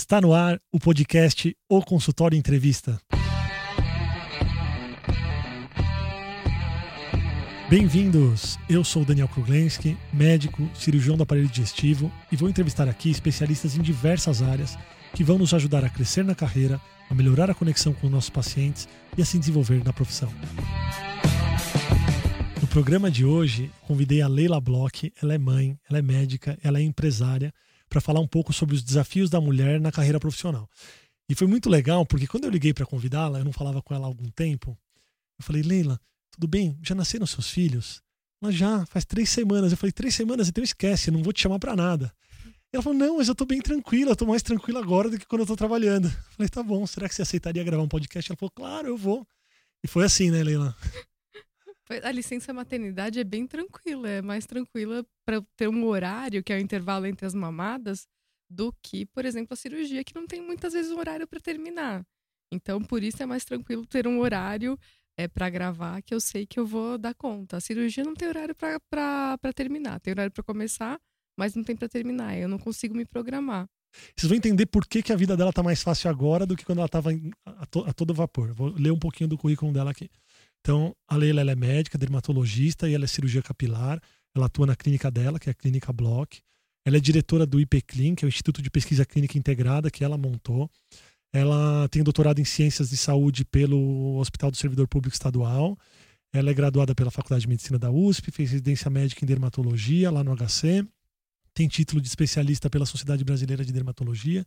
Está no ar o podcast O Consultório Entrevista. Bem-vindos! Eu sou Daniel Kruglenski, médico, cirurgião do aparelho digestivo e vou entrevistar aqui especialistas em diversas áreas que vão nos ajudar a crescer na carreira, a melhorar a conexão com os nossos pacientes e a se desenvolver na profissão. No programa de hoje, convidei a Leila Bloch, ela é mãe, ela é médica, ela é empresária, para falar um pouco sobre os desafios da mulher na carreira profissional. E foi muito legal, porque quando eu liguei para convidá-la, eu não falava com ela há algum tempo, eu falei, Leila, tudo bem? Já nasceram seus filhos? Ela já, faz três semanas. Eu falei, três semanas? Então esquece, não vou te chamar para nada. Ela falou, não, mas eu tô bem tranquila, eu tô mais tranquila agora do que quando eu tô trabalhando. Eu falei, tá bom, será que você aceitaria gravar um podcast? Ela falou, claro, eu vou. E foi assim, né, Leila? A licença maternidade é bem tranquila, é mais tranquila para ter um horário, que é o intervalo entre as mamadas, do que, por exemplo, a cirurgia, que não tem muitas vezes um horário para terminar. Então, por isso é mais tranquilo ter um horário é, para gravar, que eu sei que eu vou dar conta. A cirurgia não tem horário para terminar, tem horário para começar, mas não tem para terminar. Eu não consigo me programar. Vocês vão entender por que, que a vida dela tá mais fácil agora do que quando ela estava a, to, a todo vapor. Vou ler um pouquinho do currículo dela aqui. Então, a Leila é médica, dermatologista e ela é cirurgia capilar. Ela atua na clínica dela, que é a Clínica Block. Ela é diretora do IPCLIN, que é o Instituto de Pesquisa Clínica Integrada, que ela montou. Ela tem doutorado em Ciências de Saúde pelo Hospital do Servidor Público Estadual. Ela é graduada pela Faculdade de Medicina da USP, fez residência médica em dermatologia lá no HC. Tem título de especialista pela Sociedade Brasileira de Dermatologia.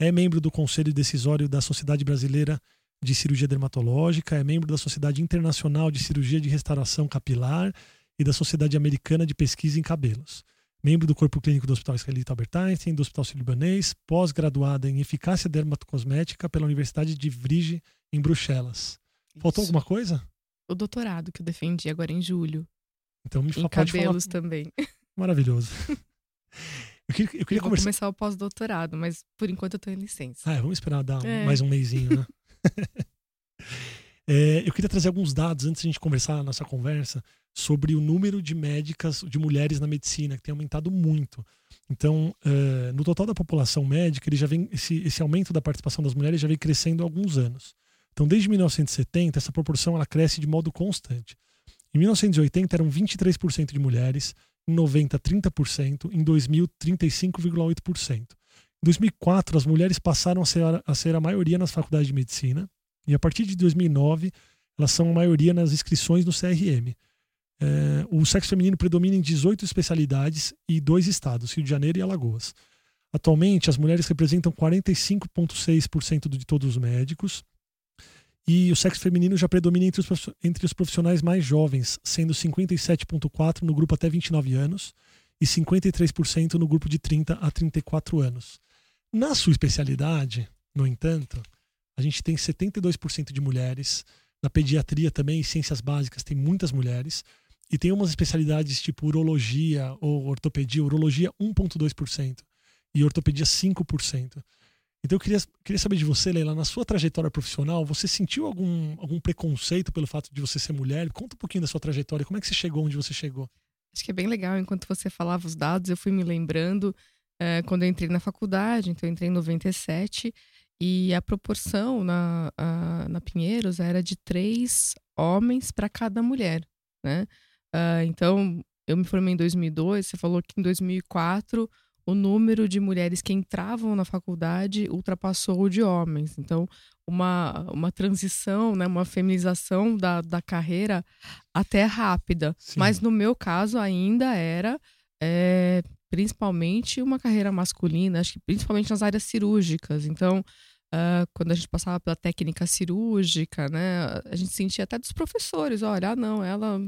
É membro do Conselho Decisório da Sociedade Brasileira de Cirurgia Dermatológica, é membro da Sociedade Internacional de Cirurgia de Restauração Capilar e da Sociedade Americana de Pesquisa em Cabelos. Membro do Corpo Clínico do Hospital Israelita Albert Einstein, do Hospital Sírio-Libanês, pós-graduada em Eficácia Dermatocosmética pela Universidade de Vrije, em Bruxelas. Faltou Isso. alguma coisa? O doutorado que eu defendi agora em julho. Então me em cabelos falar... também. Maravilhoso. Eu queria, eu queria eu conversar... começar o pós-doutorado, mas por enquanto eu tô em licença. Ah, vamos esperar dar é. mais um mêsinho, né? é, eu queria trazer alguns dados antes de a gente conversar a nossa conversa sobre o número de médicas, de mulheres na medicina, que tem aumentado muito. Então, uh, no total da população médica, ele já vem esse, esse aumento da participação das mulheres já vem crescendo há alguns anos. Então, desde 1970, essa proporção ela cresce de modo constante. Em 1980 eram 23% de mulheres, em 90 30%, em 2000 35,8%. Em 2004, as mulheres passaram a ser, a ser a maioria nas faculdades de medicina, e a partir de 2009, elas são a maioria nas inscrições no CRM. É, o sexo feminino predomina em 18 especialidades e dois estados, Rio de Janeiro e Alagoas. Atualmente, as mulheres representam 45,6% de todos os médicos, e o sexo feminino já predomina entre os, entre os profissionais mais jovens, sendo 57,4% no grupo até 29 anos e 53% no grupo de 30 a 34 anos. Na sua especialidade, no entanto, a gente tem 72% de mulheres. Na pediatria também, ciências básicas, tem muitas mulheres. E tem umas especialidades tipo urologia ou ortopedia. Urologia, 1,2%. E ortopedia, 5%. Então eu queria, queria saber de você, Leila, na sua trajetória profissional, você sentiu algum, algum preconceito pelo fato de você ser mulher? Conta um pouquinho da sua trajetória. Como é que você chegou onde você chegou? Acho que é bem legal. Enquanto você falava os dados, eu fui me lembrando é, quando eu entrei na faculdade, então eu entrei em 97, e a proporção na, a, na Pinheiros era de três homens para cada mulher, né? Uh, então, eu me formei em 2002, você falou que em 2004 o número de mulheres que entravam na faculdade ultrapassou o de homens. Então, uma, uma transição, né, uma feminização da, da carreira até rápida. Sim. Mas no meu caso ainda era é, principalmente uma carreira masculina, acho que principalmente nas áreas cirúrgicas. Então, uh, quando a gente passava pela técnica cirúrgica, né, a gente sentia até dos professores, olha, ah, não, ela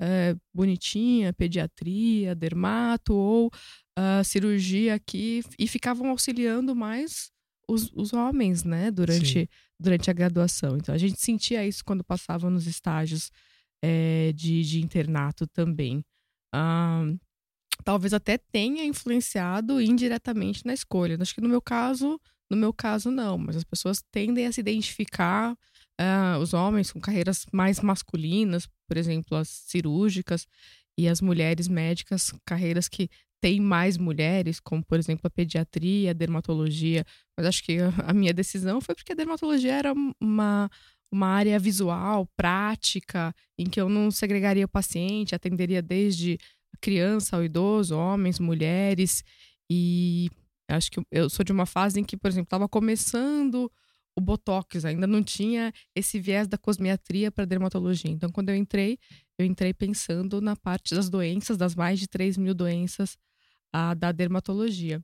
é bonitinha, pediatria, dermato ou uh, cirurgia aqui, e ficavam auxiliando mais os, os homens, né, durante, durante a graduação. Então a gente sentia isso quando passava nos estágios é, de, de internato também. Uh, talvez até tenha influenciado indiretamente na escolha. Acho que no meu caso, no meu caso não, mas as pessoas tendem a se identificar uh, os homens com carreiras mais masculinas, por exemplo, as cirúrgicas, e as mulheres médicas, carreiras que tem mais mulheres, como por exemplo a pediatria, a dermatologia, mas acho que a minha decisão foi porque a dermatologia era uma, uma área visual, prática, em que eu não segregaria o paciente, atenderia desde criança ao idoso, homens, mulheres, e acho que eu sou de uma fase em que, por exemplo, estava começando o botox, ainda não tinha esse viés da cosmiatria para dermatologia. Então, quando eu entrei, eu entrei pensando na parte das doenças, das mais de 3 mil doenças a, da dermatologia.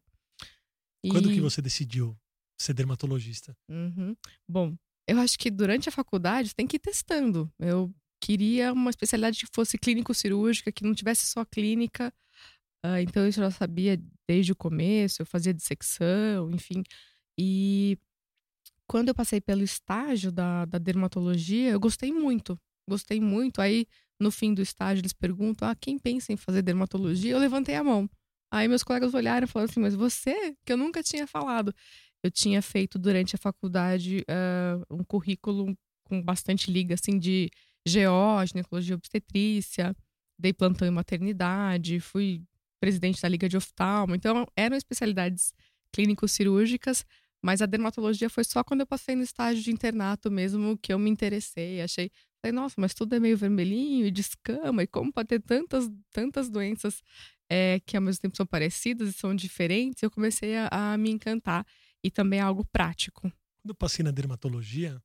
E... Quando que você decidiu ser dermatologista? Uhum. Bom, eu acho que durante a faculdade tem que ir testando. Eu queria uma especialidade que fosse clínico-cirúrgica, que não tivesse só clínica. Uh, então, isso eu já sabia desde o começo, eu fazia dissecção, enfim. E quando eu passei pelo estágio da, da dermatologia, eu gostei muito. Gostei muito. Aí, no fim do estágio, eles perguntam: ah, quem pensa em fazer dermatologia? Eu levantei a mão. Aí meus colegas olharam e falaram assim: Mas você? Que eu nunca tinha falado. Eu tinha feito durante a faculdade uh, um currículo com bastante liga, assim, de GO, ginecologia obstetrícia, dei plantão em maternidade, fui presidente da Liga de Oftalmo. Então, eram especialidades clínico-cirúrgicas, mas a dermatologia foi só quando eu passei no estágio de internato mesmo que eu me interessei. Achei, falei, nossa, mas tudo é meio vermelhinho e de escama, e como pode ter tantas, tantas doenças é, que ao mesmo tempo são parecidas e são diferentes, eu comecei a, a me encantar. E também é algo prático. Quando eu passei na dermatologia, não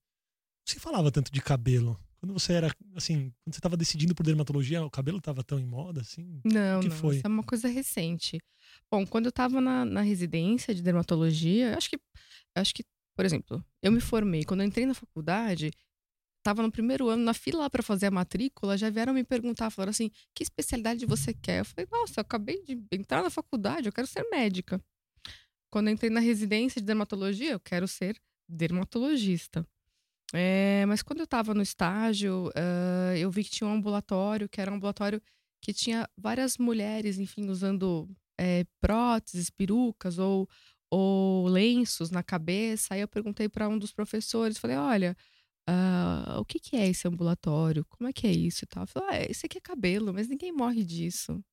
se falava tanto de cabelo. Quando você era, assim, quando você estava decidindo por dermatologia, o cabelo estava tão em moda, assim? Não, que não. Foi? Isso é uma coisa recente. Bom, quando eu estava na, na residência de dermatologia, acho que, acho que, por exemplo, eu me formei. Quando eu entrei na faculdade, estava no primeiro ano, na fila para fazer a matrícula, já vieram me perguntar, falaram assim, que especialidade você quer? Eu falei, nossa, eu acabei de entrar na faculdade, eu quero ser médica. Quando eu entrei na residência de dermatologia, eu quero ser dermatologista. É, mas quando eu estava no estágio, uh, eu vi que tinha um ambulatório, que era um ambulatório que tinha várias mulheres, enfim, usando é, próteses, perucas ou, ou lenços na cabeça. Aí eu perguntei para um dos professores, falei, olha, Uh, o que, que é esse ambulatório? Como é que é isso e tal? Falei, ah, esse aqui é cabelo, mas ninguém morre disso.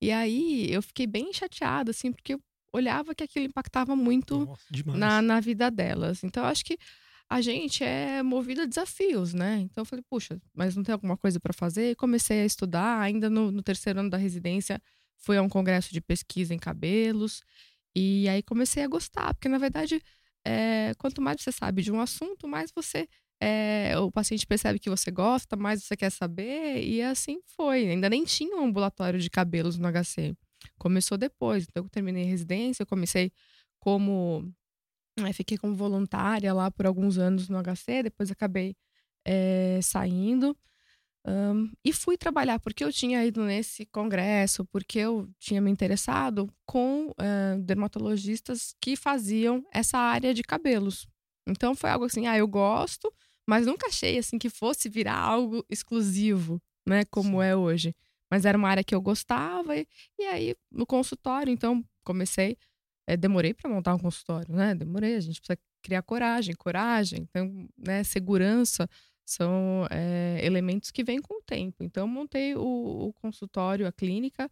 E aí eu fiquei bem chateada, assim, porque eu olhava que aquilo impactava muito Nossa, na, na vida delas. Então eu acho que a gente é movido a desafios, né? Então eu falei, puxa, mas não tem alguma coisa para fazer? E comecei a estudar, ainda no, no terceiro ano da residência, fui a um congresso de pesquisa em cabelos. E aí comecei a gostar, porque na verdade, é, quanto mais você sabe de um assunto, mais você é, o paciente percebe que você gosta, mais você quer saber, e assim foi. Ainda nem tinha um ambulatório de cabelos no HC. Começou depois. Então, eu terminei a residência, eu comecei como. É, fiquei como voluntária lá por alguns anos no HC, depois acabei é, saindo. Um, e fui trabalhar, porque eu tinha ido nesse congresso, porque eu tinha me interessado com uh, dermatologistas que faziam essa área de cabelos. Então foi algo assim, ah, eu gosto, mas nunca achei assim que fosse virar algo exclusivo, né, como Sim. é hoje. Mas era uma área que eu gostava e, e aí no consultório, então comecei, é, demorei para montar um consultório, né? Demorei, a gente precisa criar coragem, coragem, então, né, segurança são é, elementos que vêm com o tempo. Então, montei o, o consultório, a clínica,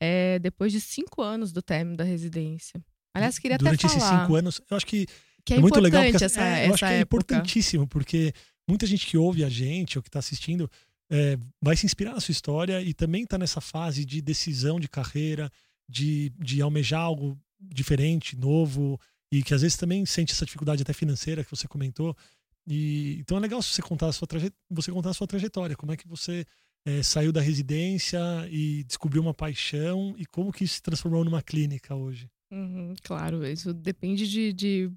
é, depois de cinco anos do término da residência. Aliás, queria Durante até falar. Durante esses cinco anos, eu acho que que é, é muito legal porque essa, é, eu acho que é importantíssimo porque muita gente que ouve a gente ou que está assistindo é, vai se inspirar na sua história e também está nessa fase de decisão de carreira, de, de almejar algo diferente, novo e que às vezes também sente essa dificuldade até financeira que você comentou. E então é legal você contar a sua você contar a sua trajetória, como é que você é, saiu da residência e descobriu uma paixão e como que isso se transformou numa clínica hoje. Uhum, claro, isso depende de, de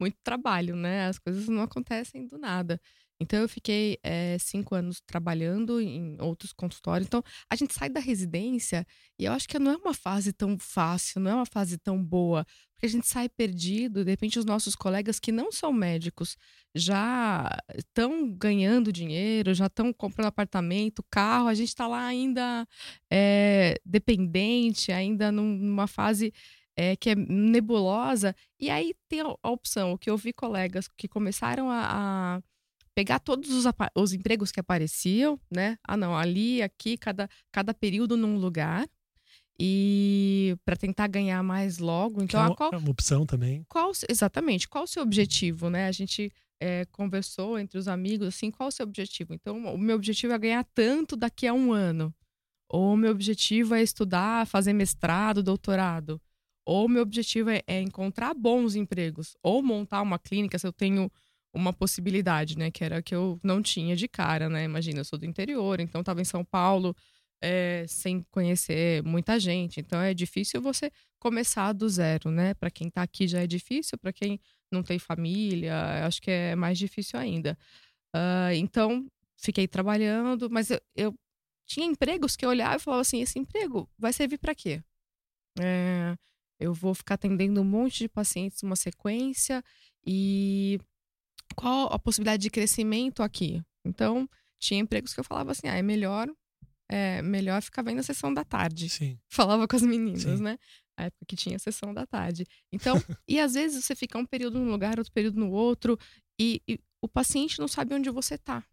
muito trabalho, né? As coisas não acontecem do nada. Então, eu fiquei é, cinco anos trabalhando em outros consultórios. Então, a gente sai da residência e eu acho que não é uma fase tão fácil, não é uma fase tão boa, porque a gente sai perdido. De repente, os nossos colegas que não são médicos já estão ganhando dinheiro, já estão comprando apartamento, carro. A gente está lá ainda é, dependente, ainda numa fase é, que é nebulosa. E aí tem a, opção, que eu vi colegas que começaram a, a pegar todos os, os, empregos que apareciam, né? Ah, não, ali, aqui, cada, cada período num lugar. e para tentar ganhar mais logo. Então, é, uma, qual, é uma opção também. Qual, exatamente, qual o seu objetivo, né? A gente é, conversou entre os amigos, assim, qual o seu objetivo? Então, o meu objetivo é ganhar tanto daqui a um ano. Ou o meu objetivo é estudar, fazer mestrado, doutorado. Ou o meu objetivo é, é encontrar bons empregos. Ou montar uma clínica, se eu tenho uma possibilidade, né? Que era que eu não tinha de cara, né? Imagina, eu sou do interior, então estava em São Paulo, é, sem conhecer muita gente. Então é difícil você começar do zero, né? Para quem está aqui já é difícil, para quem não tem família, acho que é mais difícil ainda. Uh, então, fiquei trabalhando, mas eu, eu, tinha empregos que eu olhava e falava assim: esse emprego vai servir para quê? É, eu vou ficar atendendo um monte de pacientes numa sequência e qual a possibilidade de crescimento aqui? Então, tinha empregos que eu falava assim: ah, é melhor é melhor ficar vendo a sessão da tarde. Sim. Falava com as meninas, Sim. né? A época que tinha a sessão da tarde. Então, e às vezes você fica um período num lugar, outro período no outro, e, e o paciente não sabe onde você tá.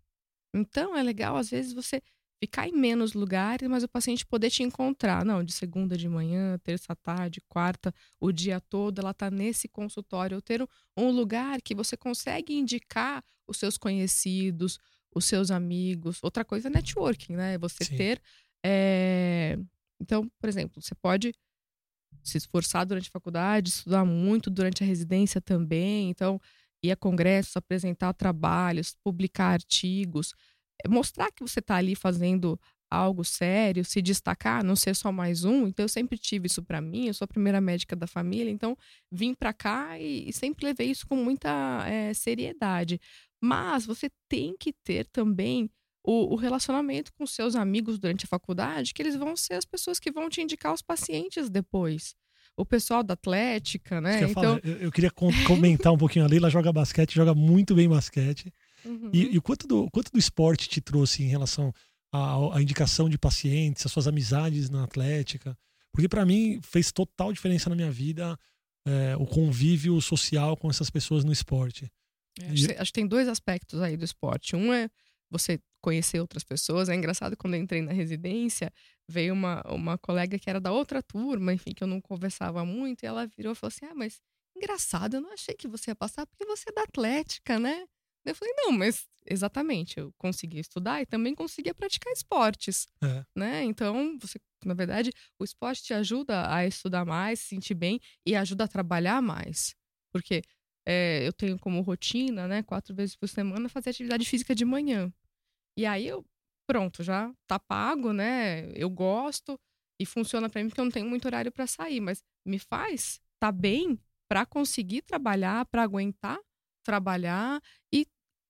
Então, é legal, às vezes, você ficar em menos lugares, mas o paciente poder te encontrar. Não, de segunda de manhã, terça à tarde, quarta, o dia todo, ela tá nesse consultório. Ou ter um lugar que você consegue indicar os seus conhecidos, os seus amigos. Outra coisa é networking, né? Você Sim. ter. É... Então, por exemplo, você pode se esforçar durante a faculdade, estudar muito durante a residência também. Então, ir a congressos, apresentar trabalhos, publicar artigos, mostrar que você está ali fazendo algo sério, se destacar, não ser só mais um. Então eu sempre tive isso para mim, eu sou a primeira médica da família, então vim para cá e, e, sempre levei isso com muita é, seriedade. Mas você tem que ter também o, o, relacionamento com seus amigos durante a faculdade, que eles vão ser as pessoas que vão te indicar os pacientes depois. O pessoal da Atlética, né? Eu então... Eu, eu, queria comentar um pouquinho. A Leila joga basquete, joga muito bem basquete. Uhum. E, e quanto, do, quanto do esporte te trouxe em relação à, à indicação de pacientes, as suas amizades na Atlética? Porque para mim fez total diferença na minha vida é, o convívio social com essas pessoas no esporte. É, acho, acho, que tem dois aspectos aí do esporte. Um é você conhecer outras pessoas. É engraçado quando eu entrei na residência, veio uma, uma colega que era da outra turma, enfim, que eu não conversava muito, e ela virou e falou assim: Ah, mas engraçado, eu não achei que você ia passar porque você é da Atlética, né? Eu falei, não, mas exatamente, eu conseguia estudar e também conseguia praticar esportes, é. né? Então, você, na verdade, o esporte te ajuda a estudar mais, se sentir bem e ajuda a trabalhar mais. Porque é, eu tenho como rotina, né, quatro vezes por semana, fazer atividade física de manhã. E aí eu, pronto, já tá pago, né? Eu gosto e funciona para mim porque eu não tenho muito horário para sair, mas me faz tá bem para conseguir trabalhar, para aguentar trabalhar e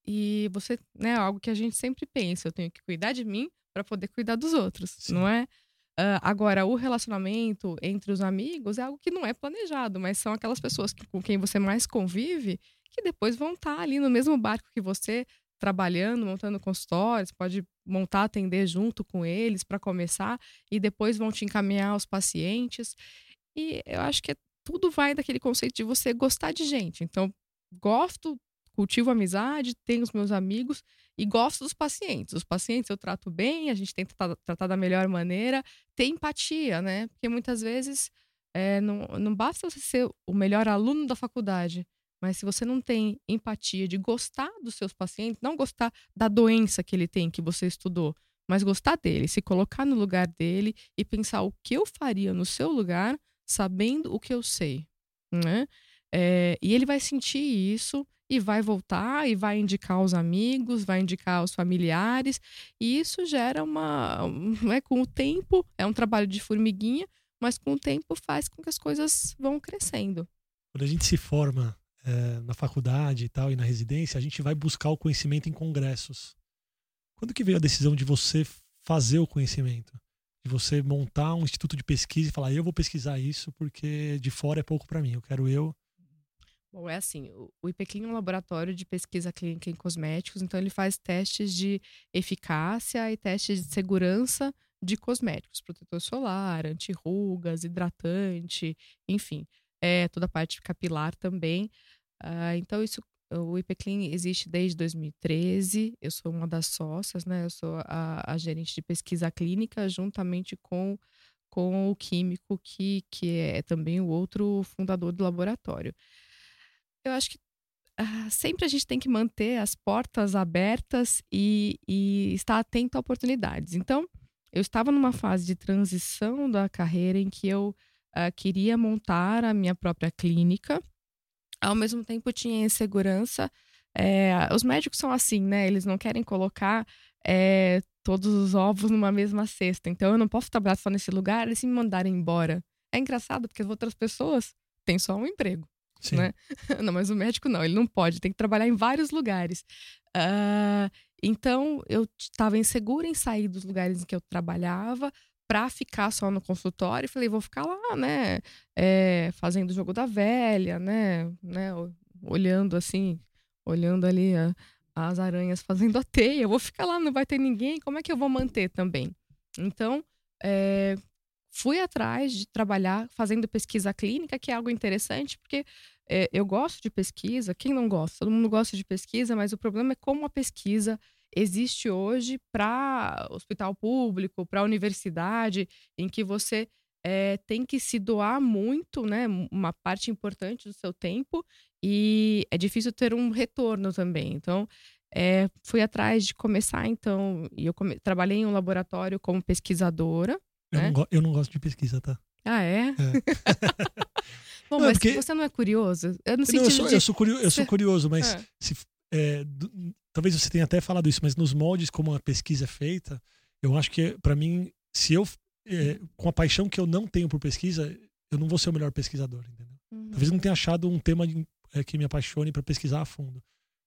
e você, né, algo que a gente sempre pensa, eu tenho que cuidar de mim para poder cuidar dos outros, Sim. não é? Uh, agora, o relacionamento entre os amigos é algo que não é planejado, mas são aquelas pessoas que, com quem você mais convive que depois vão estar tá ali no mesmo barco que você, trabalhando, montando consultórios, pode montar, atender junto com eles para começar e depois vão te encaminhar aos pacientes. E eu acho que é, tudo vai daquele conceito de você gostar de gente. Então, gosto cultivo amizade, tenho os meus amigos e gosto dos pacientes. Os pacientes eu trato bem, a gente tenta tratar da melhor maneira, ter empatia, né? Porque muitas vezes é, não, não basta você ser o melhor aluno da faculdade, mas se você não tem empatia de gostar dos seus pacientes, não gostar da doença que ele tem, que você estudou, mas gostar dele, se colocar no lugar dele e pensar o que eu faria no seu lugar, sabendo o que eu sei, né? É, e ele vai sentir isso e vai voltar e vai indicar os amigos, vai indicar os familiares, e isso gera uma. É, com o tempo, é um trabalho de formiguinha, mas com o tempo faz com que as coisas vão crescendo. Quando a gente se forma é, na faculdade e tal, e na residência, a gente vai buscar o conhecimento em congressos. Quando que veio a decisão de você fazer o conhecimento? De você montar um instituto de pesquisa e falar, eu vou pesquisar isso porque de fora é pouco para mim, eu quero eu Bom, é assim, o IPCLIN é um laboratório de pesquisa clínica em cosméticos, então ele faz testes de eficácia e testes de segurança de cosméticos, protetor solar, anti-rugas, hidratante, enfim, é, toda a parte capilar também. Uh, então, isso, o IPCLIN existe desde 2013, eu sou uma das sócias, né? Eu sou a, a gerente de pesquisa clínica, juntamente com com o químico, que, que é também o outro fundador do laboratório. Eu acho que ah, sempre a gente tem que manter as portas abertas e, e estar atento a oportunidades. Então, eu estava numa fase de transição da carreira em que eu uh, queria montar a minha própria clínica. Ao mesmo tempo, tinha insegurança. É, os médicos são assim, né? Eles não querem colocar é, todos os ovos numa mesma cesta. Então, eu não posso trabalhar só nesse lugar e se me mandarem embora. É engraçado, porque as outras pessoas têm só um emprego. Sim. Né? Não, mas o médico não, ele não pode, tem que trabalhar em vários lugares. Uh, então, eu estava insegura em sair dos lugares em que eu trabalhava para ficar só no consultório. Falei, vou ficar lá, né? É, fazendo o jogo da velha, né? né? Olhando assim, olhando ali a, as aranhas fazendo a teia. Eu vou ficar lá, não vai ter ninguém. Como é que eu vou manter também? Então, é, fui atrás de trabalhar fazendo pesquisa clínica, que é algo interessante, porque é, eu gosto de pesquisa. Quem não gosta? Todo mundo gosta de pesquisa, mas o problema é como a pesquisa existe hoje para hospital público, para universidade, em que você é, tem que se doar muito, né? Uma parte importante do seu tempo e é difícil ter um retorno também. Então, é, fui atrás de começar, então, e eu come... trabalhei em um laboratório como pesquisadora, eu, né? não, eu não gosto de pesquisa, tá? Ah, é? é. Bom, não, mas porque... você não é curioso? Eu, não, eu, sou, de... eu, sou, curioso, eu sou curioso, mas é. se, é, talvez você tenha até falado isso, mas nos moldes como a pesquisa é feita, eu acho que, para mim, se eu, é, com a paixão que eu não tenho por pesquisa, eu não vou ser o melhor pesquisador, entendeu? Uhum. Talvez eu não tenha achado um tema é, que me apaixone para pesquisar a fundo.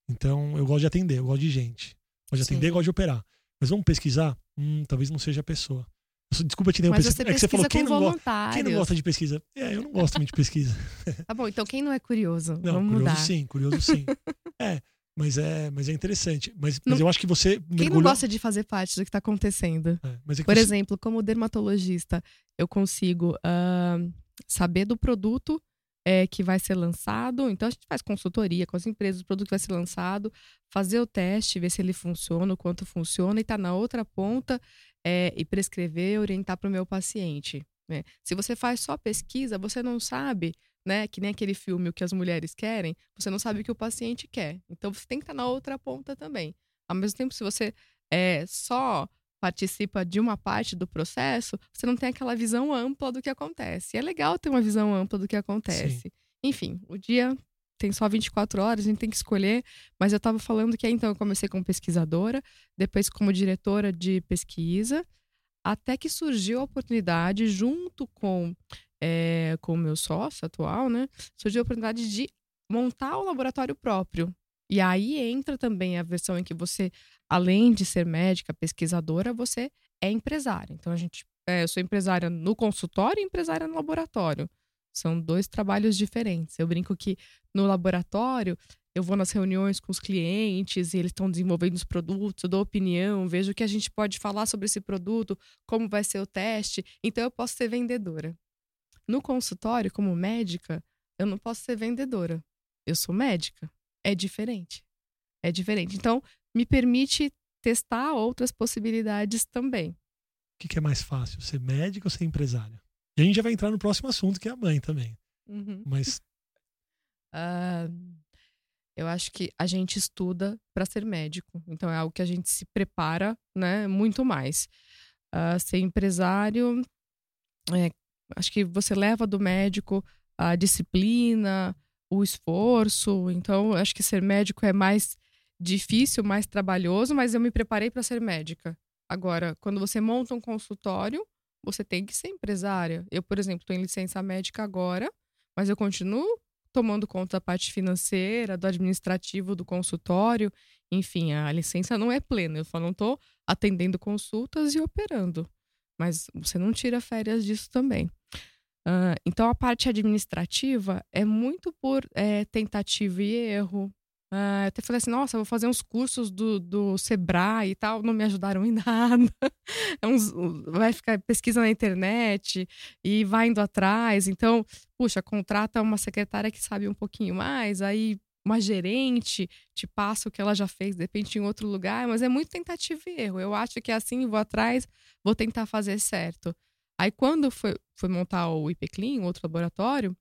Então, eu gosto de atender, eu gosto de gente. Gosto de atender, Sim. gosto de operar. Mas vamos pesquisar? Hum, talvez não seja a pessoa. Desculpa te interromper. Mas você é que você falou quem não, quem não gosta de pesquisa? É, eu não gosto muito de pesquisa. tá bom, então quem não é curioso? Não, Vamos curioso mudar. sim, curioso sim. é, mas é, mas é interessante. Mas, mas eu acho que você. Mergulhou... Quem não gosta de fazer parte do que está acontecendo? É, é Por você... exemplo, como dermatologista, eu consigo uh, saber do produto é, que vai ser lançado. Então, a gente faz consultoria com as empresas, o produto vai ser lançado, fazer o teste, ver se ele funciona, o quanto funciona, e tá na outra ponta é, e prescrever, orientar para o meu paciente. Né? Se você faz só pesquisa, você não sabe, né? Que nem aquele filme O que as mulheres querem, você não sabe o que o paciente quer. Então você tem que estar tá na outra ponta também. Ao mesmo tempo, se você é, só participa de uma parte do processo, você não tem aquela visão ampla do que acontece. E é legal ter uma visão ampla do que acontece. Sim. Enfim, o dia tem só 24 horas, a gente tem que escolher. Mas eu estava falando que então eu comecei como pesquisadora, depois como diretora de pesquisa, até que surgiu a oportunidade, junto com é, com o meu sócio atual, né? Surgiu a oportunidade de montar o laboratório próprio. E aí entra também a versão em que você além de ser médica, pesquisadora, você é empresária. Então, a gente, é, eu sou empresária no consultório e empresária no laboratório. São dois trabalhos diferentes. Eu brinco que no laboratório eu vou nas reuniões com os clientes e eles estão desenvolvendo os produtos, eu dou opinião, vejo o que a gente pode falar sobre esse produto, como vai ser o teste. Então eu posso ser vendedora. No consultório, como médica, eu não posso ser vendedora. Eu sou médica. É diferente. É diferente. Então, me permite testar outras possibilidades também. O que, que é mais fácil, ser médica ou ser empresária? E a gente já vai entrar no próximo assunto, que é a mãe também. Uhum. Mas. Uh, eu acho que a gente estuda para ser médico. Então é algo que a gente se prepara né, muito mais. Uh, ser empresário, é, acho que você leva do médico a disciplina, o esforço. Então, acho que ser médico é mais difícil, mais trabalhoso, mas eu me preparei para ser médica. Agora, quando você monta um consultório, você tem que ser empresária. Eu, por exemplo, estou em licença médica agora, mas eu continuo tomando conta da parte financeira, do administrativo do consultório. Enfim, a licença não é plena. Eu só não estou atendendo consultas e operando. Mas você não tira férias disso também. Uh, então, a parte administrativa é muito por é, tentativa e erro, Uh, até falei assim, nossa, vou fazer uns cursos do, do Sebrae e tal, não me ajudaram em nada. É uns, vai ficar pesquisa na internet e vai indo atrás. Então, puxa, contrata uma secretária que sabe um pouquinho mais, aí uma gerente te passa o que ela já fez, de repente em outro lugar, mas é muito tentativa e erro. Eu acho que é assim, vou atrás, vou tentar fazer certo. Aí quando foi, foi montar o IPCLIN, outro laboratório,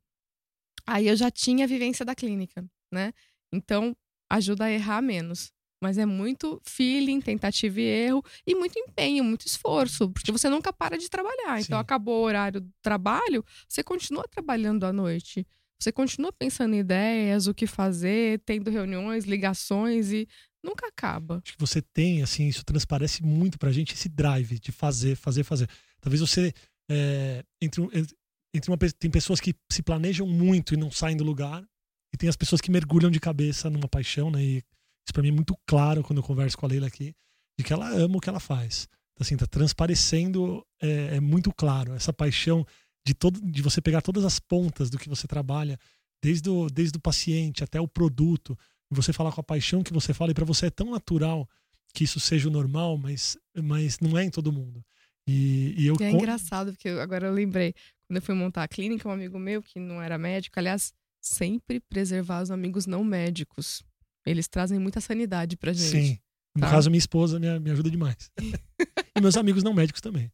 aí eu já tinha a vivência da clínica, né? Então ajuda a errar menos. Mas é muito feeling, tentativa e erro e muito empenho, muito esforço, porque você nunca para de trabalhar. Então, Sim. Então, acabou o horário do trabalho, você continua trabalhando à noite. Você continua pensando em ideias, o que fazer, tendo reuniões, ligações e nunca acaba. Acho que você tem, assim, isso transparece muito pra gente, esse drive de fazer, fazer, fazer. Talvez você. É, entre, entre uma, tem pessoas que se planejam muito e não saem do lugar, e tem as pessoas que mergulham de cabeça numa paixão, né? E isso para mim é muito claro quando eu converso com a Leila aqui, de que ela ama o que ela faz. Então, assim, tá transparecendo, é, é muito claro, essa paixão de, todo, de você pegar todas as pontas do que você trabalha, desde o, desde o paciente até o produto, você falar com a paixão que você fala, e para você é tão natural que isso seja o normal, mas, mas não é em todo mundo. E, e eu e é engraçado, porque agora eu lembrei, quando eu fui montar a clínica, um amigo meu, que não era médico, aliás, sempre preservar os amigos não médicos. Eles trazem muita sanidade pra gente. Sim. No tá? caso, minha esposa me, me ajuda demais. e meus amigos não médicos também.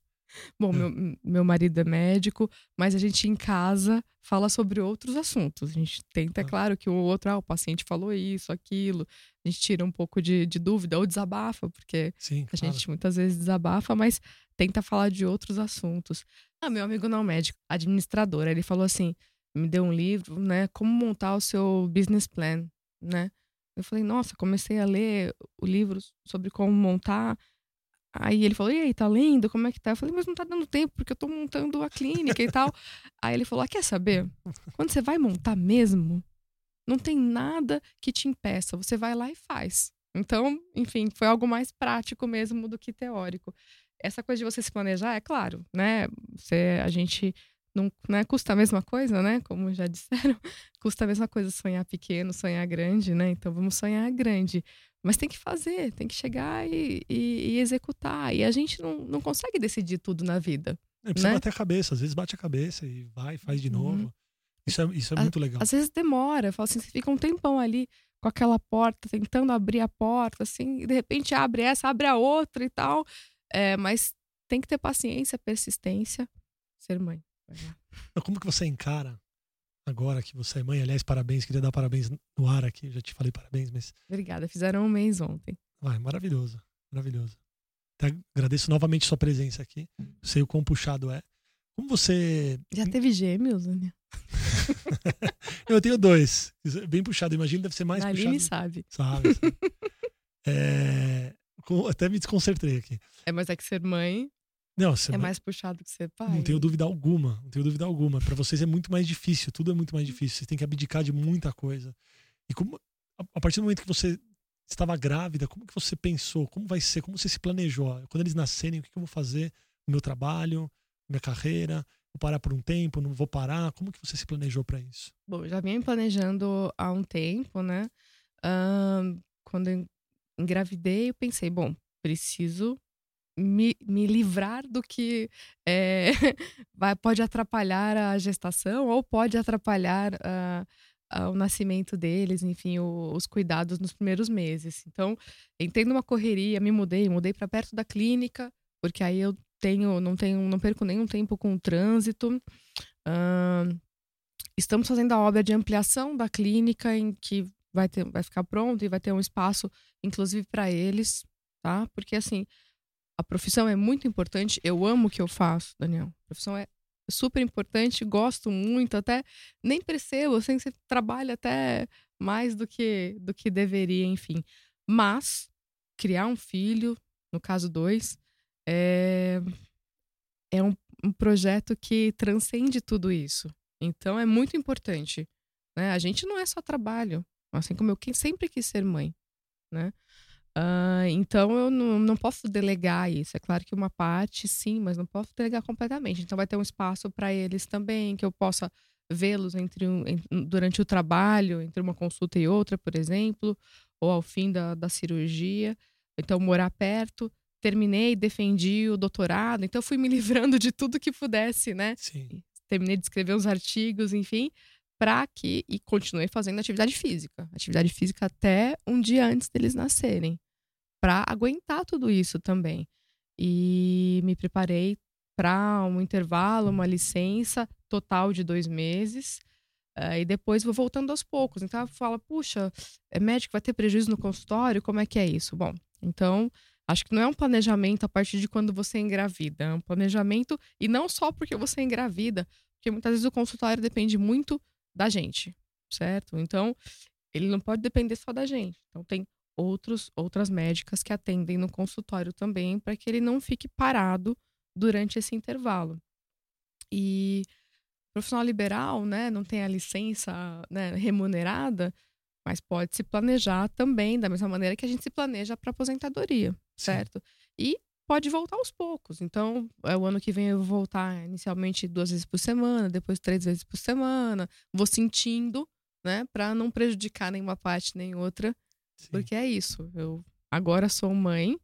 Bom, é. meu, meu marido é médico, mas a gente em casa fala sobre outros assuntos. A gente tenta, é claro, que o outro, ah, o paciente falou isso, aquilo. A gente tira um pouco de, de dúvida ou desabafa, porque Sim, a gente muitas vezes desabafa, mas tenta falar de outros assuntos. Ah, meu amigo não médico, administrador, ele falou assim: me deu um livro, né? Como montar o seu business plan, né? Eu falei, nossa, comecei a ler o livro sobre como montar. Aí ele falou, e aí, tá lendo? Como é que tá? Eu falei, mas não tá dando tempo, porque eu tô montando a clínica e tal. Aí ele falou, ah, quer saber? Quando você vai montar mesmo, não tem nada que te impeça. Você vai lá e faz. Então, enfim, foi algo mais prático mesmo do que teórico. Essa coisa de você se planejar, é claro, né? Você, a gente não né, custa a mesma coisa, né? Como já disseram, custa a mesma coisa sonhar pequeno, sonhar grande, né? Então vamos sonhar grande. Mas tem que fazer, tem que chegar e, e, e executar. E a gente não, não consegue decidir tudo na vida. É, precisa né? bater a cabeça, às vezes bate a cabeça e vai, faz de uhum. novo. Uhum. Isso é, isso é muito legal. Às vezes demora, fala assim, você fica um tempão ali com aquela porta, tentando abrir a porta, assim, e de repente abre essa, abre a outra e tal. É, mas tem que ter paciência, persistência, ser mãe. Como que você encara agora que você é mãe? Aliás, parabéns, queria dar parabéns no ar aqui, já te falei parabéns, mas. Obrigada, fizeram um mês ontem. Vai, maravilhoso, maravilhoso. Até agradeço novamente sua presença aqui. Sei o quão puxado é. Como você. Já teve gêmeos, Daniel? eu tenho dois. Bem puxado. Imagino deve ser mais puxado. Sabe. Sabe. sabe. é... Até me desconcertei aqui. É, mas é que ser mãe não, é mais puxado que ser pai. Não tenho dúvida alguma. Não tenho dúvida alguma. Para vocês é muito mais difícil. Tudo é muito mais difícil. Vocês têm que abdicar de muita coisa. E como, a partir do momento que você estava grávida, como que você pensou? Como vai ser? Como você se planejou? Quando eles nascerem, o que eu vou fazer no meu trabalho, minha carreira? Vou parar por um tempo? Não vou parar? Como que você se planejou para isso? Bom, já vim planejando há um tempo, né? Quando eu engravidei, eu pensei, bom, preciso me, me livrar do que é, vai, pode atrapalhar a gestação ou pode atrapalhar uh, uh, o nascimento deles, enfim, o, os cuidados nos primeiros meses. Então, entendo uma correria, me mudei, mudei para perto da clínica, porque aí eu tenho, não tenho, não perco nenhum tempo com o trânsito. Uh, estamos fazendo a obra de ampliação da clínica em que vai ter, vai ficar pronto e vai ter um espaço, inclusive para eles, tá? Porque assim, a profissão é muito importante. Eu amo o que eu faço, Daniel. A profissão é super importante, gosto muito, até nem percebo, assim, você trabalha até mais do que do que deveria, enfim. Mas criar um filho, no caso dois, é, é um, um projeto que transcende tudo isso. Então é muito importante. Né? A gente não é só trabalho, assim como eu sempre quis ser mãe, né? Uh, então eu não, não posso delegar isso. É claro que uma parte sim, mas não posso delegar completamente. Então vai ter um espaço para eles também, que eu possa vê-los entre um, durante o trabalho, entre uma consulta e outra, por exemplo, ou ao fim da, da cirurgia. Então morar perto. Terminei, defendi o doutorado, então fui me livrando de tudo que pudesse, né? Sim. Terminei de escrever os artigos, enfim, para que e continuei fazendo atividade física, atividade física até um dia antes deles nascerem, para aguentar tudo isso também. E me preparei para um intervalo, uma licença total de dois meses. Uh, e depois vou voltando aos poucos. Então fala, puxa, é médico vai ter prejuízo no consultório? Como é que é isso? Bom, então acho que não é um planejamento a partir de quando você engravida, é um planejamento e não só porque você engravida, porque muitas vezes o consultório depende muito da gente, certo? Então ele não pode depender só da gente. Então tem outros outras médicas que atendem no consultório também para que ele não fique parado durante esse intervalo. E profissional liberal, né, não tem a licença né, remunerada, mas pode se planejar também da mesma maneira que a gente se planeja para aposentadoria, certo? E pode voltar aos poucos. Então, é o ano que vem eu vou voltar inicialmente duas vezes por semana, depois três vezes por semana, vou sentindo, né, para não prejudicar nenhuma parte nem outra, Sim. porque é isso. Eu agora sou mãe,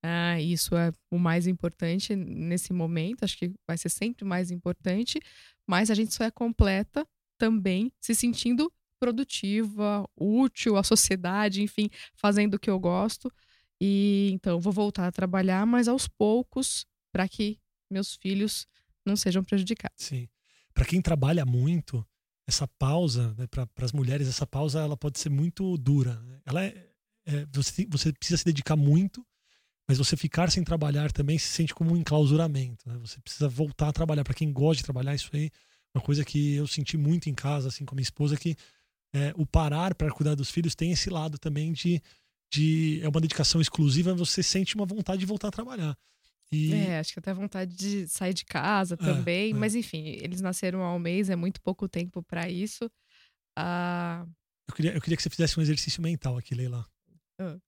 ah, isso é o mais importante nesse momento, acho que vai ser sempre mais importante, mas a gente só é completa também se sentindo produtiva, útil à sociedade, enfim, fazendo o que eu gosto. E então vou voltar a trabalhar, mas aos poucos, para que meus filhos não sejam prejudicados. Sim. Para quem trabalha muito, essa pausa, né, para as mulheres, essa pausa ela pode ser muito dura. Né? Ela é, é você, você precisa se dedicar muito mas você ficar sem trabalhar também se sente como um enclausuramento. Né? Você precisa voltar a trabalhar. Para quem gosta de trabalhar, isso aí é uma coisa que eu senti muito em casa, assim, com minha esposa, que é, o parar para cuidar dos filhos tem esse lado também de, de. É uma dedicação exclusiva, você sente uma vontade de voltar a trabalhar. E... É, acho que até vontade de sair de casa é, também. É, mas enfim, eles nasceram há um mês, é muito pouco tempo para isso. Ah... Eu, queria, eu queria que você fizesse um exercício mental aqui, Leila. Ah.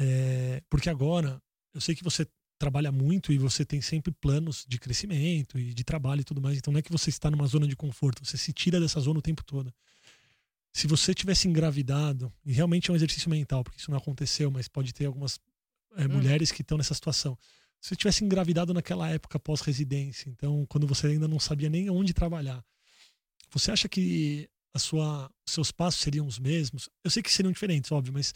É, porque agora, eu sei que você trabalha muito e você tem sempre planos de crescimento e de trabalho e tudo mais. Então não é que você está numa zona de conforto, você se tira dessa zona o tempo todo. Se você tivesse engravidado, e realmente é um exercício mental, porque isso não aconteceu, mas pode ter algumas é, hum. mulheres que estão nessa situação. Se você tivesse engravidado naquela época pós-residência, então quando você ainda não sabia nem onde trabalhar, você acha que a sua, seus passos seriam os mesmos? Eu sei que seriam diferentes, óbvio, mas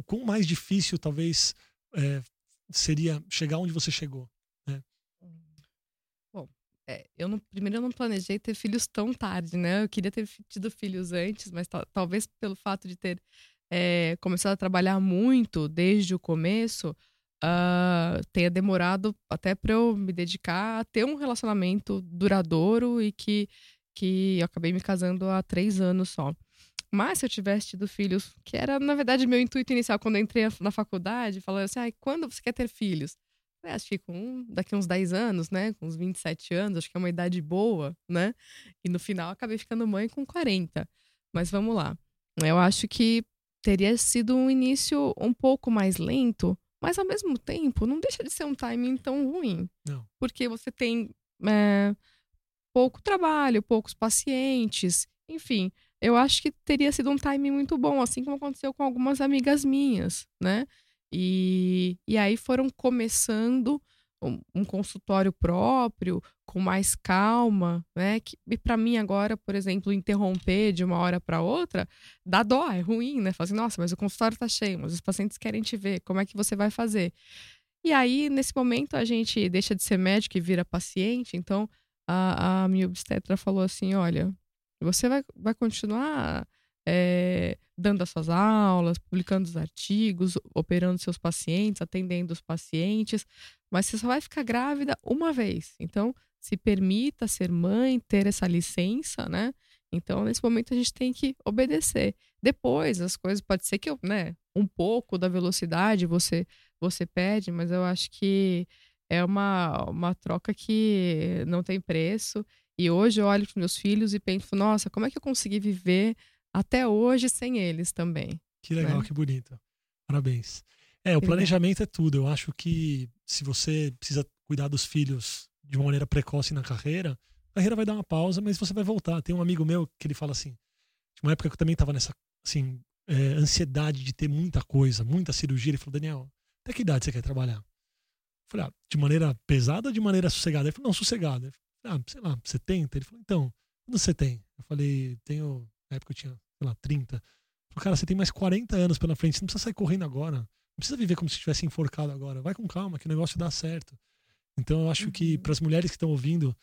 o quão mais difícil talvez é, seria chegar onde você chegou, é, eu não, primeiro eu não planejei ter filhos tão tarde, né? Eu queria ter tido filhos antes, mas talvez pelo fato de ter é, começado a trabalhar muito desde o começo, uh, tenha demorado até para eu me dedicar a ter um relacionamento duradouro e que, que eu acabei me casando há três anos só. Mas se eu tivesse tido filhos, que era, na verdade, meu intuito inicial quando eu entrei na faculdade, falando assim, ah, quando você quer ter filhos? Eu acho que com daqui uns 10 anos, né? Com uns 27 anos, acho que é uma idade boa, né? E no final acabei ficando mãe com 40. Mas vamos lá. Eu acho que teria sido um início um pouco mais lento, mas ao mesmo tempo não deixa de ser um timing tão ruim. Não. Porque você tem é, pouco trabalho, poucos pacientes, enfim eu acho que teria sido um timing muito bom, assim como aconteceu com algumas amigas minhas, né? E, e aí foram começando um, um consultório próprio, com mais calma, né? Que, e para mim agora, por exemplo, interromper de uma hora para outra, dá dó, é ruim, né? Falar assim, nossa, mas o consultório tá cheio, mas os pacientes querem te ver, como é que você vai fazer? E aí, nesse momento, a gente deixa de ser médico e vira paciente, então a, a minha obstetra falou assim, olha, você vai, vai continuar é, dando as suas aulas, publicando os artigos, operando seus pacientes, atendendo os pacientes, mas você só vai ficar grávida uma vez. Então, se permita ser mãe, ter essa licença, né? Então, nesse momento, a gente tem que obedecer. Depois, as coisas, pode ser que, né, um pouco da velocidade você, você pede, mas eu acho que é uma, uma troca que não tem preço. E hoje eu olho para meus filhos e penso, nossa, como é que eu consegui viver até hoje sem eles também? Que legal, né? que bonito. Parabéns. É, o planejamento é tudo. Eu acho que se você precisa cuidar dos filhos de uma maneira precoce na carreira, a carreira vai dar uma pausa, mas você vai voltar. Tem um amigo meu que ele fala assim, de uma época que eu também estava nessa assim, é, ansiedade de ter muita coisa, muita cirurgia. Ele falou, Daniel, até que idade você quer trabalhar? Eu falei, ah, de maneira pesada ou de maneira sossegada? Ele falou, não, sossegada ah, sei lá, 70? Ele falou, então, quantos você tem? Eu falei, tenho, na época eu tinha, sei lá, 30. Ele falou, cara, você tem mais 40 anos pela frente, você não precisa sair correndo agora. Não precisa viver como se estivesse enforcado agora. Vai com calma, que o negócio dá certo. Então eu acho uhum. que para as mulheres que estão ouvindo,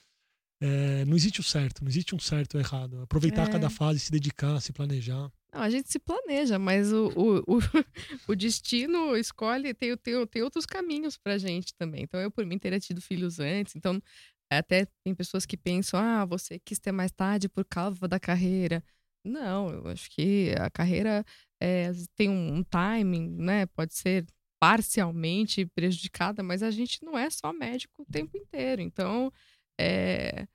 é, não existe o certo, não existe um certo ou errado. Aproveitar é. cada fase, se dedicar, se planejar. Não, a gente se planeja, mas o, o, o, o destino escolhe, tem, tem, tem outros caminhos pra gente também. Então, eu, por mim, teria tido filhos antes. Então, até tem pessoas que pensam, ah, você quis ter mais tarde por causa da carreira. Não, eu acho que a carreira é, tem um, um timing, né? Pode ser parcialmente prejudicada, mas a gente não é só médico o tempo inteiro. Então, é,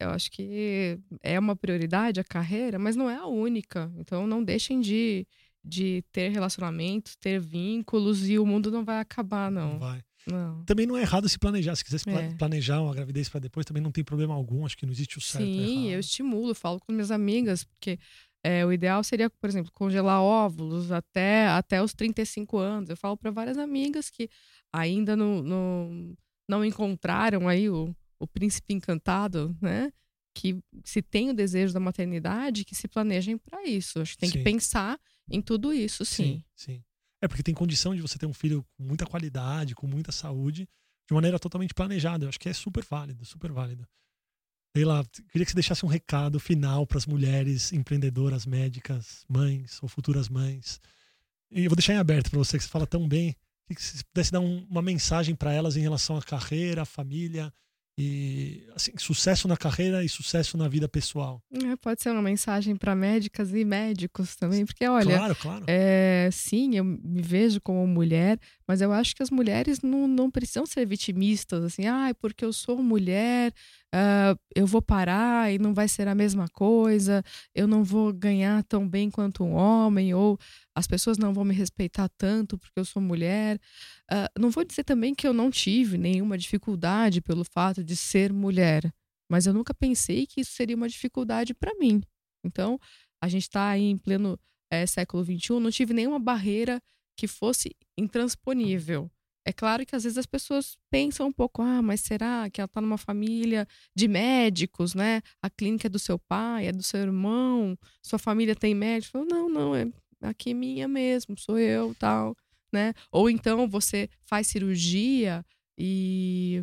eu acho que é uma prioridade a carreira, mas não é a única. Então, não deixem de, de ter relacionamentos, ter vínculos e o mundo não vai acabar, não. Não vai. Não. Também não é errado se planejar. Se quiser se é. planejar uma gravidez para depois, também não tem problema algum. Acho que não existe o certo. Sim, eu estimulo, falo com minhas amigas, porque é, o ideal seria, por exemplo, congelar óvulos até, até os 35 anos. Eu falo para várias amigas que ainda não, não, não encontraram aí o, o príncipe encantado, né? Que se tem o desejo da maternidade, que se planejem para isso. Acho que tem sim. que pensar em tudo isso, sim. Sim, sim. É porque tem condição de você ter um filho com muita qualidade, com muita saúde, de maneira totalmente planejada. Eu acho que é super válido, super válido. Leila, queria que você deixasse um recado final para as mulheres empreendedoras, médicas, mães ou futuras mães. E eu vou deixar em aberto para você, que você fala tão bem. Que você pudesse dar um, uma mensagem para elas em relação à carreira, à família e assim, sucesso na carreira e sucesso na vida pessoal. É, pode ser uma mensagem para médicas e médicos também, porque olha, claro, claro. É, sim, eu me vejo como mulher, mas eu acho que as mulheres não, não precisam ser vitimistas, assim, ah, porque eu sou mulher, uh, eu vou parar e não vai ser a mesma coisa, eu não vou ganhar tão bem quanto um homem, ou as pessoas não vão me respeitar tanto porque eu sou mulher. Uh, não vou dizer também que eu não tive nenhuma dificuldade pelo fato de ser mulher, mas eu nunca pensei que isso seria uma dificuldade para mim. Então, a gente está aí em pleno é, século XXI, não tive nenhuma barreira que fosse intransponível. É claro que às vezes as pessoas pensam um pouco, ah, mas será que ela está numa família de médicos, né? A clínica é do seu pai, é do seu irmão, sua família tem médico? Não, não, é aqui é minha mesmo, sou eu, tal, né? Ou então você faz cirurgia e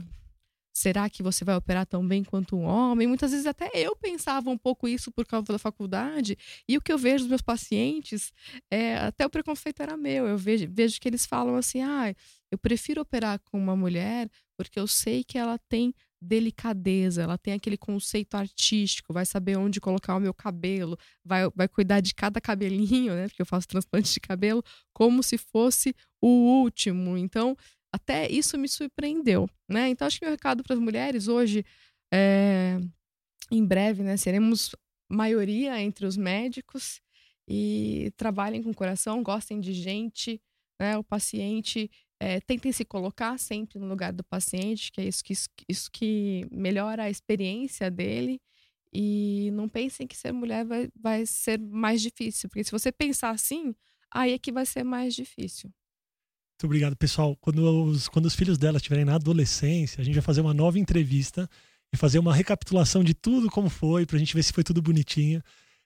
será que você vai operar tão bem quanto um homem? Muitas vezes até eu pensava um pouco isso por causa da faculdade, e o que eu vejo dos meus pacientes, é, até o preconceito era meu, eu vejo, vejo que eles falam assim, ah, eu prefiro operar com uma mulher porque eu sei que ela tem delicadeza, ela tem aquele conceito artístico, vai saber onde colocar o meu cabelo, vai, vai cuidar de cada cabelinho, né? Porque eu faço transplante de cabelo, como se fosse o último. Então, até isso me surpreendeu, né? Então, acho que meu recado para as mulheres hoje é, em breve, né? Seremos maioria entre os médicos e trabalhem com o coração, gostem de gente, né? O paciente é, tentem se colocar sempre no lugar do paciente, que é isso que, isso que melhora a experiência dele. E não pensem que ser mulher vai, vai ser mais difícil, porque se você pensar assim, aí é que vai ser mais difícil. Muito obrigado, pessoal. Quando os, quando os filhos dela estiverem na adolescência, a gente vai fazer uma nova entrevista e fazer uma recapitulação de tudo como foi, pra gente ver se foi tudo bonitinho.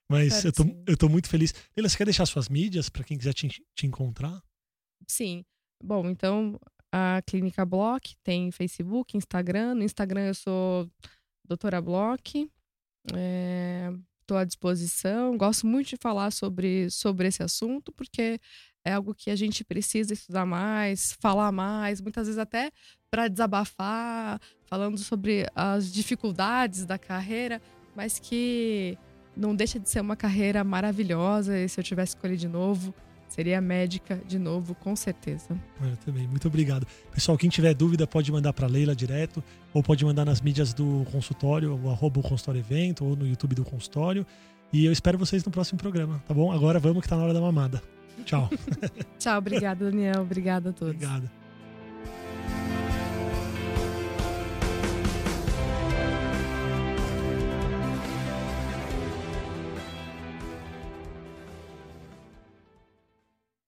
Mas eu tô, eu tô muito feliz. Leila, você quer deixar suas mídias para quem quiser te, te encontrar? Sim. Bom, então a Clínica Block tem Facebook, Instagram. No Instagram eu sou doutora Block. Estou é, à disposição. Gosto muito de falar sobre, sobre esse assunto, porque é algo que a gente precisa estudar mais, falar mais, muitas vezes até para desabafar, falando sobre as dificuldades da carreira, mas que não deixa de ser uma carreira maravilhosa. E se eu tivesse escolhido de novo, Seria médica de novo, com certeza. Eu também. Muito obrigado. Pessoal, quem tiver dúvida pode mandar para Leila direto, ou pode mandar nas mídias do consultório, o arroba o consultório evento, ou no YouTube do consultório. E eu espero vocês no próximo programa, tá bom? Agora vamos que tá na hora da mamada. Tchau. Tchau, obrigada, Daniel. Obrigada a todos. Obrigado.